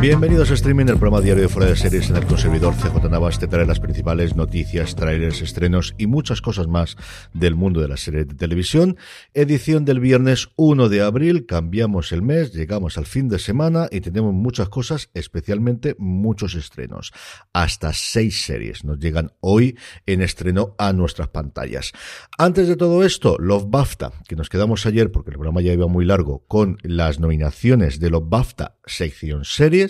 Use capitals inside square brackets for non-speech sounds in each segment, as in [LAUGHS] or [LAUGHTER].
Bienvenidos a Streaming, el programa diario de fuera de series en el conservador CJ Navas te trae las principales noticias, trailers, estrenos y muchas cosas más del mundo de la serie de televisión. Edición del viernes 1 de abril, cambiamos el mes, llegamos al fin de semana y tenemos muchas cosas, especialmente muchos estrenos. Hasta seis series nos llegan hoy en estreno a nuestras pantallas. Antes de todo esto, Love BAFTA, que nos quedamos ayer porque el programa ya iba muy largo con las nominaciones de Love BAFTA sección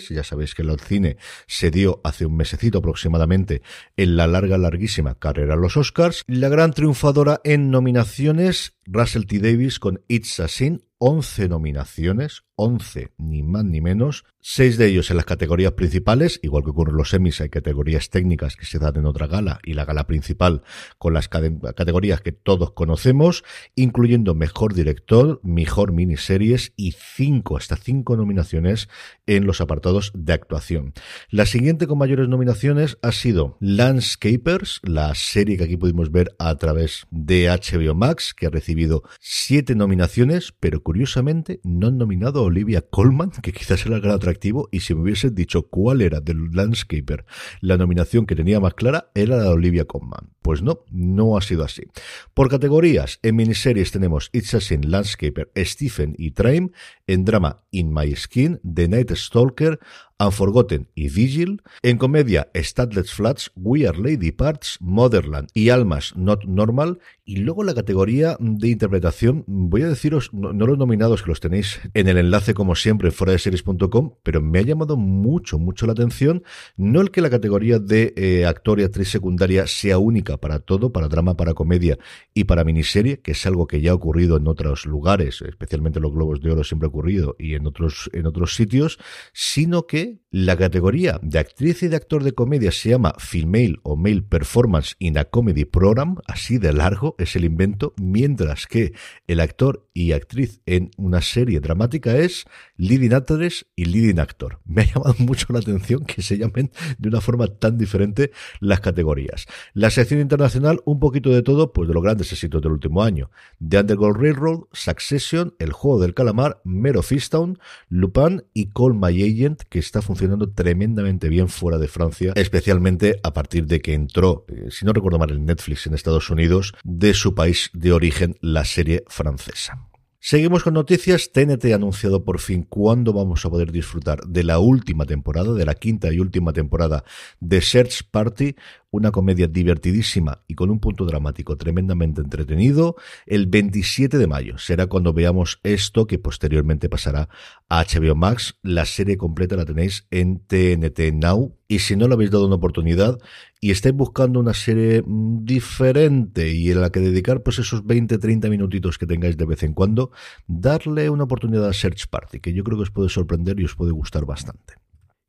Ya sabéis que el cine se dio hace un mesecito aproximadamente en la larga, larguísima carrera a los Oscars. La gran triunfadora en nominaciones, Russell T. Davis con It's a Sin, 11 nominaciones, 11 ni más ni menos, 6 de ellos en las categorías principales, igual que ocurre en los semis, hay categorías técnicas que se dan en otra gala y la gala principal con las categorías que todos conocemos, incluyendo mejor director, mejor miniseries y 5, hasta 5 nominaciones en los apartados de actuación. La siguiente con mayores nominaciones ha sido Landscapers, la serie que aquí pudimos ver a través de HBO Max, que ha 7 nominaciones, pero curiosamente no han nominado a Olivia Colman, que quizás era el gran atractivo, y si me hubiesen dicho cuál era del Landscaper la nominación que tenía más clara, era la de Olivia Colman. Pues no, no ha sido así. Por categorías, en miniseries tenemos It's a Sin, Landscaper, Stephen y Train, en drama In My Skin, The Night Stalker, Unforgotten y Vigil. En comedia, Statlet's Flats, We Are Lady Parts, Motherland y Almas Not Normal. Y luego la categoría de interpretación, voy a deciros, no, los nominados que los tenéis en el enlace como siempre fuera de series.com, pero me ha llamado mucho, mucho la atención, no el que la categoría de eh, actor y actriz secundaria sea única para todo, para drama, para comedia y para miniserie, que es algo que ya ha ocurrido en otros lugares, especialmente los Globos de Oro siempre ha ocurrido y en otros, en otros sitios, sino que la categoría de actriz y de actor de comedia se llama Female o Male Performance in a Comedy Program, así de largo es el invento, mientras que el actor y actriz en una serie dramática es Leading Actress y Leading Actor. [LAUGHS] Me ha llamado mucho la atención que se llamen de una forma tan diferente las categorías. La sección internacional, un poquito de todo, pues de los grandes éxitos del último año. The Underground Railroad, Succession, El Juego del Calamar, Mero Fistown, Lupin y Call My Agent, que está funcionando tremendamente bien fuera de Francia, especialmente a partir de que entró, eh, si no recuerdo mal, en Netflix en Estados Unidos, de su país de origen, la serie francesa. Seguimos con noticias. TNT ha anunciado por fin cuándo vamos a poder disfrutar de la última temporada, de la quinta y última temporada de Search Party, una comedia divertidísima y con un punto dramático tremendamente entretenido. El 27 de mayo será cuando veamos esto que posteriormente pasará a HBO Max. La serie completa la tenéis en TNT Now y si no le habéis dado una oportunidad y estáis buscando una serie mm, diferente y en la que dedicar pues esos 20-30 minutitos que tengáis de vez en cuando, darle una oportunidad a Search Party, que yo creo que os puede sorprender y os puede gustar bastante.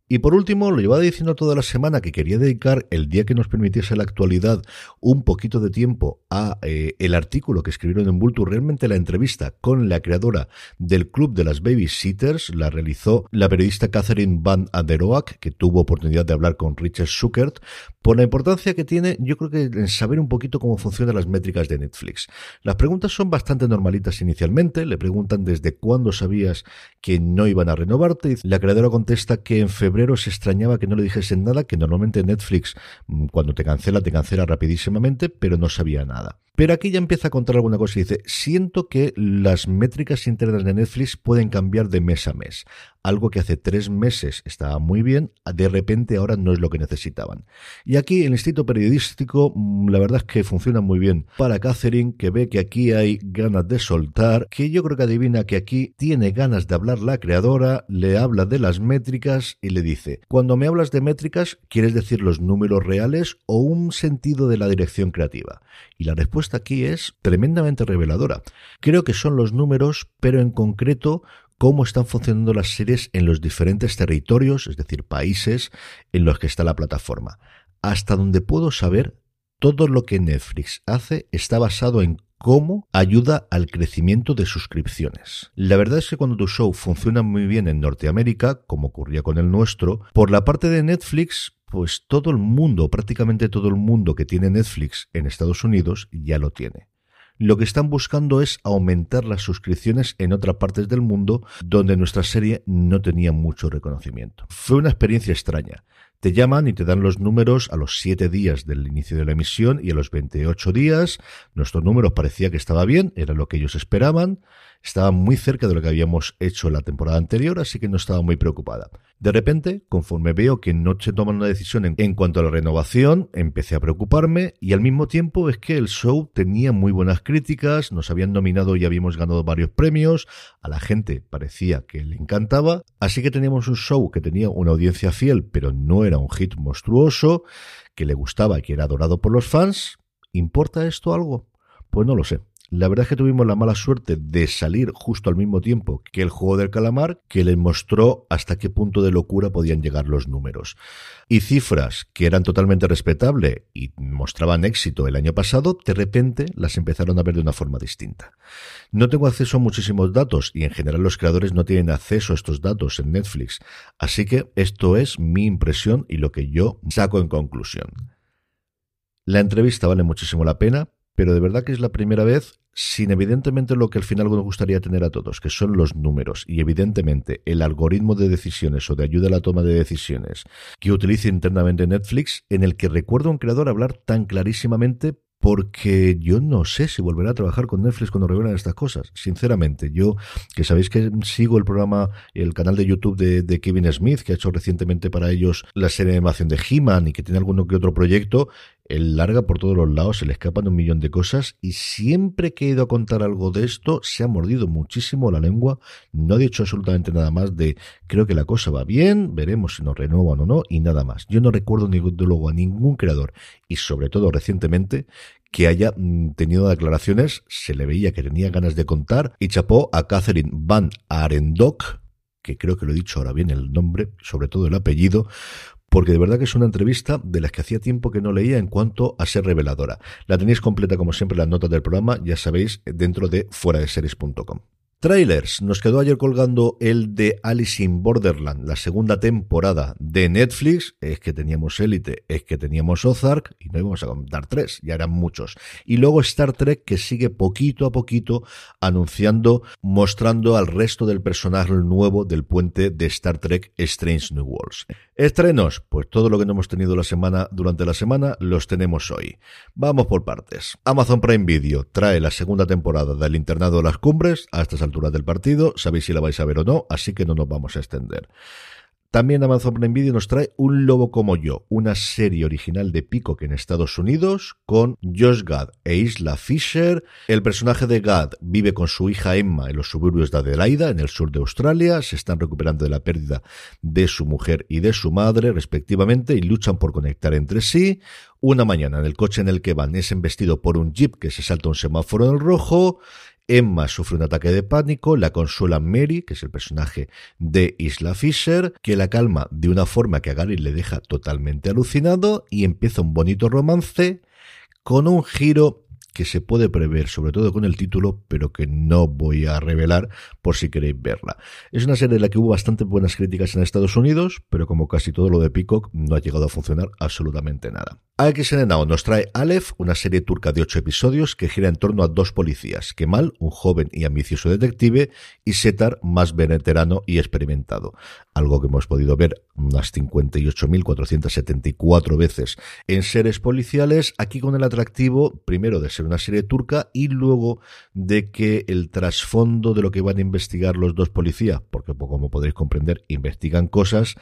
Y por último, lo llevaba diciendo toda la semana que quería dedicar el día que nos permitiese la actualidad un poquito de tiempo a eh, el artículo que escribieron en Vulture, realmente la entrevista con la creadora del Club de las Babysitters, la realizó la periodista Catherine Van Aderoak, que tuvo oportunidad de hablar con Richard Zuckert, por la importancia que tiene, yo creo que en saber un poquito cómo funcionan las métricas de Netflix. Las preguntas son bastante normalitas inicialmente, le preguntan desde cuándo sabías que no iban a renovarte, la creadora contesta que en febrero se extrañaba que no le dijesen nada, que normalmente Netflix mm, cuando te cancela, te cancela rapidísimamente, pero no sabía nada. Pero aquí ya empieza a contar alguna cosa y dice, siento que las métricas internas de Netflix pueden cambiar de mes a mes. Algo que hace tres meses estaba muy bien, de repente ahora no es lo que necesitaban. Y aquí el Instituto Periodístico, mm, la verdad es que funciona muy bien para Catherine, que ve que aquí hay ganas de soltar, que yo creo que adivina que aquí tiene ganas de hablar la creadora, le habla de las métricas y le dice, cuando me hablas de métricas, ¿quieres decir los números reales o un sentido de la dirección creativa? Y la respuesta aquí es tremendamente reveladora. Creo que son los números, pero en concreto cómo están funcionando las series en los diferentes territorios, es decir, países en los que está la plataforma. Hasta donde puedo saber, todo lo que Netflix hace está basado en cómo ayuda al crecimiento de suscripciones. La verdad es que cuando tu show funciona muy bien en Norteamérica, como ocurría con el nuestro, por la parte de Netflix pues todo el mundo, prácticamente todo el mundo que tiene Netflix en Estados Unidos ya lo tiene. Lo que están buscando es aumentar las suscripciones en otras partes del mundo donde nuestra serie no tenía mucho reconocimiento. Fue una experiencia extraña. Te llaman y te dan los números a los 7 días del inicio de la emisión y a los 28 días. Nuestro número parecía que estaba bien, era lo que ellos esperaban. Estaba muy cerca de lo que habíamos hecho la temporada anterior, así que no estaba muy preocupada. De repente, conforme veo que no se toman una decisión en, cuanto a la renovación, empecé a preocuparme y al mismo tiempo es que el show tenía muy buenas críticas, nos habían nominado y habíamos ganado varios premios, a la gente parecía que le encantaba, así que teníamos un show que tenía una audiencia fiel, pero no era un hit monstruoso, que le gustaba y que era adorado por los fans. ¿Importa esto algo? Pues no lo sé. La verdad es que tuvimos la mala suerte de salir justo al mismo tiempo que el juego del calamar, que les mostró hasta qué punto de locura podían llegar los números. Y cifras que eran totalmente respetables y mostraban éxito el año pasado, de repente las empezaron a ver de una forma distinta. No tengo acceso a muchísimos datos y en general los creadores no tienen acceso a estos datos en Netflix. Así que esto es mi impresión y lo que yo saco en conclusión. La entrevista vale muchísimo la pena pero de verdad que es la primera vez sin evidentemente lo que al final nos gustaría tener a todos, que son los números y evidentemente el algoritmo de decisiones o de ayuda a la toma de decisiones que utiliza internamente Netflix, en el que recuerdo a un creador hablar tan clarísimamente porque yo no sé si volverá a trabajar con Netflix cuando revelan estas cosas. Sinceramente, yo, que sabéis que sigo el programa, el canal de YouTube de, Kevin Smith, que ha hecho recientemente para ellos la serie de animación de He-Man y que tiene alguno que otro proyecto, él larga por todos los lados, se le escapan un millón de cosas y siempre que he ido a contar algo de esto, se ha mordido muchísimo la lengua, no ha dicho absolutamente nada más de creo que la cosa va bien, veremos si nos renuevan o no y nada más. Yo no recuerdo ni luego a ningún creador y sobre todo recientemente que haya mm, tenido declaraciones, se le veía que tenía ganas de contar y chapó a Catherine Van Arendok, que creo que lo he dicho ahora bien el nombre, sobre todo el apellido, porque de verdad que es una entrevista de las que hacía tiempo que no leía en cuanto a ser reveladora. La tenéis completa como siempre las notas del programa, ya sabéis, dentro de fuera de series.com. Trailers. Nos quedó ayer colgando el de Alice in Borderland, la segunda temporada de Netflix. Es que teníamos Elite, es que teníamos Ozark y no íbamos a contar tres, ya eran muchos. Y luego Star Trek que sigue poquito a poquito anunciando, mostrando al resto del personaje nuevo del puente de Star Trek Strange New Worlds. Estrenos, pues todo lo que no hemos tenido la semana durante la semana los tenemos hoy. Vamos por partes. Amazon Prime Video trae la segunda temporada del Internado de las Cumbres hasta altura del partido, sabéis si la vais a ver o no, así que no nos vamos a extender. También Amazon Prime Video nos trae Un Lobo como yo, una serie original de Peacock en Estados Unidos con Josh Gad e Isla Fisher. El personaje de Gad vive con su hija Emma en los suburbios de Adelaida, en el sur de Australia. Se están recuperando de la pérdida de su mujer y de su madre, respectivamente, y luchan por conectar entre sí. Una mañana, en el coche en el que van, es embestido por un jeep que se salta un semáforo en el rojo Emma sufre un ataque de pánico, la consuela Mary, que es el personaje de Isla Fisher, que la calma de una forma que a Gary le deja totalmente alucinado y empieza un bonito romance con un giro que se puede prever, sobre todo con el título, pero que no voy a revelar por si queréis verla. Es una serie de la que hubo bastante buenas críticas en Estados Unidos, pero como casi todo lo de Peacock, no ha llegado a funcionar absolutamente nada. AXN Now nos trae Aleph, una serie turca de ocho episodios que gira en torno a dos policías, Kemal, un joven y ambicioso detective, y Setar, más veterano y experimentado. Algo que hemos podido ver unas 58.474 veces en series policiales, aquí con el atractivo, primero de ser una serie turca y luego de que el trasfondo de lo que van a investigar los dos policías, porque como podréis comprender, investigan cosas,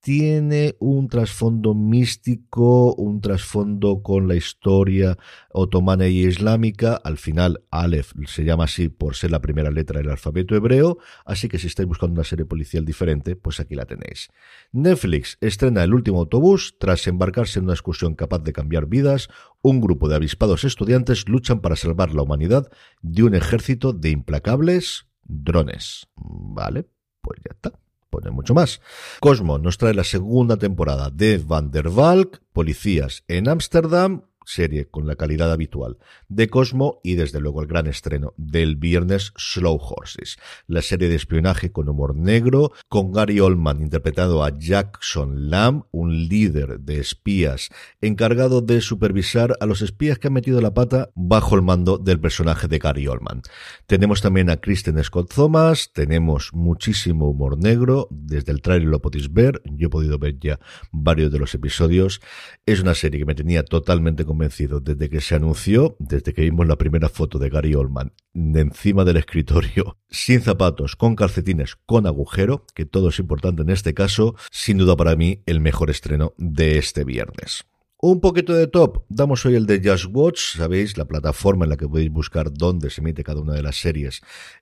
tiene un trasfondo místico, un trasfondo con la historia otomana y islámica. Al final, Aleph se llama así por ser la primera letra del alfabeto hebreo, así que si estáis buscando una serie policial diferente, pues aquí la tenéis. Netflix estrena El último autobús tras embarcarse en una excursión capaz de cambiar vidas. Un grupo de avispados estudiantes luchan para salvar la humanidad de un ejército de implacables drones. Vale, pues ya está mucho más. Cosmo nos trae la segunda temporada de Van der Valk, Policías en Ámsterdam, serie con la calidad habitual de Cosmo y desde luego el gran estreno del viernes Slow Horses, la serie de espionaje con humor negro, con Gary Oldman interpretado a Jackson Lamb, un líder de espías encargado de supervisar a los espías que han metido la pata bajo el mando del personaje de Gary Oldman. Tenemos también a Kristen Scott Thomas, tenemos muchísimo humor negro, desde el trailer lo podéis ver, yo he podido ver ya varios de los episodios, es una serie que me tenía totalmente convencido desde que se anunció, desde que vimos la primera foto de Gary Oldman encima del escritorio, [LAUGHS] sin zapatos, con calcetines, con agujero, que todo es importante en este caso, sin duda para mí el mejor estreno de este viernes. Un poquito de top, damos hoy el de Just Watch, sabéis, la plataforma en la que podéis buscar dónde se emite cada una de las series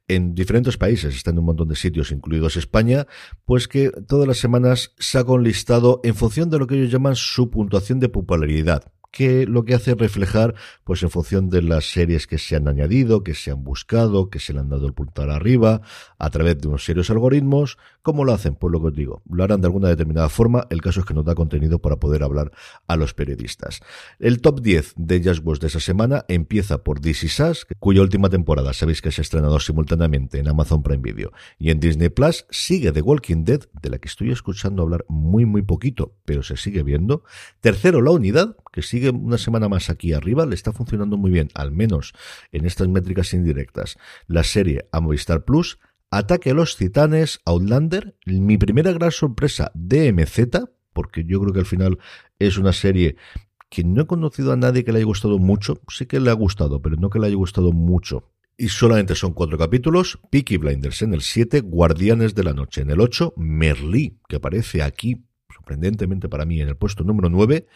en diferentes países, está en un montón de sitios, incluidos España, pues que todas las semanas saca un listado en función de lo que ellos llaman su puntuación de popularidad que lo que hace es reflejar, pues en función de las series que se han añadido, que se han buscado, que se le han dado el puntal arriba, a través de unos serios algoritmos, ¿cómo lo hacen? Pues lo que os digo, lo harán de alguna determinada forma, el caso es que nos da contenido para poder hablar a los periodistas. El top 10 de Just Watch de esa semana empieza por This Is cuya última temporada sabéis que se ha estrenado simultáneamente en Amazon Prime Video y en Disney Plus, sigue The Walking Dead, de la que estoy escuchando hablar muy muy poquito, pero se sigue viendo. Tercero, La Unidad, que sigue una semana más aquí arriba, le está funcionando muy bien, al menos en estas métricas indirectas. La serie a Plus, Ataque a los Titanes, Outlander, mi primera gran sorpresa, DMZ, porque yo creo que al final es una serie que no he conocido a nadie que le haya gustado mucho, sí que le ha gustado, pero no que le haya gustado mucho. Y solamente son cuatro capítulos, Peaky Blinders en el 7, Guardianes de la Noche en el 8, Merlí, que aparece aquí, sorprendentemente para mí, en el puesto número 9,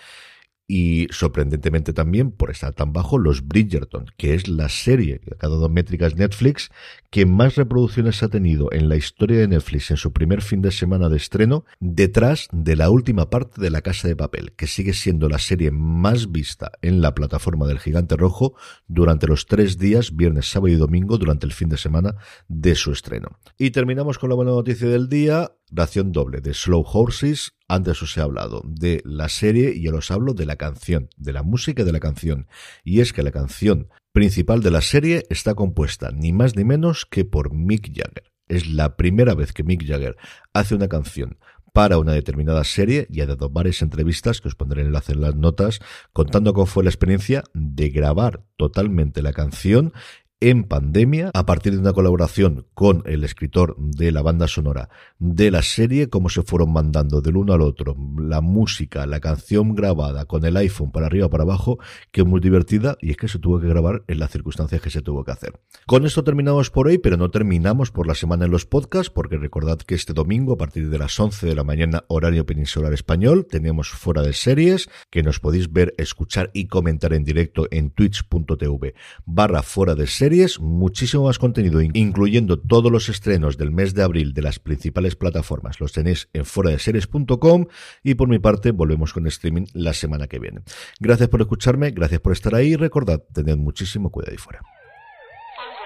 y sorprendentemente también por estar tan bajo los Bridgerton, que es la serie que ha dado métricas Netflix que más reproducciones ha tenido en la historia de Netflix en su primer fin de semana de estreno, detrás de la última parte de La Casa de Papel, que sigue siendo la serie más vista en la plataforma del Gigante Rojo durante los tres días, viernes, sábado y domingo, durante el fin de semana de su estreno. Y terminamos con la buena noticia del día, ración doble de Slow Horses. Antes os he hablado de la serie y ahora os hablo de la canción, de la música de la canción. Y es que la canción principal de la serie está compuesta ni más ni menos que por Mick Jagger. Es la primera vez que Mick Jagger hace una canción para una determinada serie y ha dado varias entrevistas que os pondré enlace en las notas contando cómo fue la experiencia de grabar totalmente la canción en pandemia a partir de una colaboración con el escritor de la banda sonora de la serie, cómo se fueron mandando del uno al otro la música, la canción grabada con el iPhone para arriba para abajo, que es muy divertida y es que se tuvo que grabar en las circunstancias que se tuvo que hacer. Con esto terminamos por hoy, pero no terminamos por la semana en los podcasts, porque recordad que este domingo a partir de las 11 de la mañana horario peninsular español tenemos fuera de series que nos podéis ver, escuchar y comentar en directo en twitch.tv barra fuera de series muchísimo más contenido, incluyendo todos los estrenos del mes de abril de las principales plataformas. Los tenéis en foradeseries.com y por mi parte volvemos con streaming la semana que viene. Gracias por escucharme, gracias por estar ahí y recordad, tened muchísimo cuidado ahí fuera.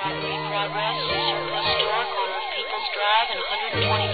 progress. Surplus store, corner of People's Drive and 124th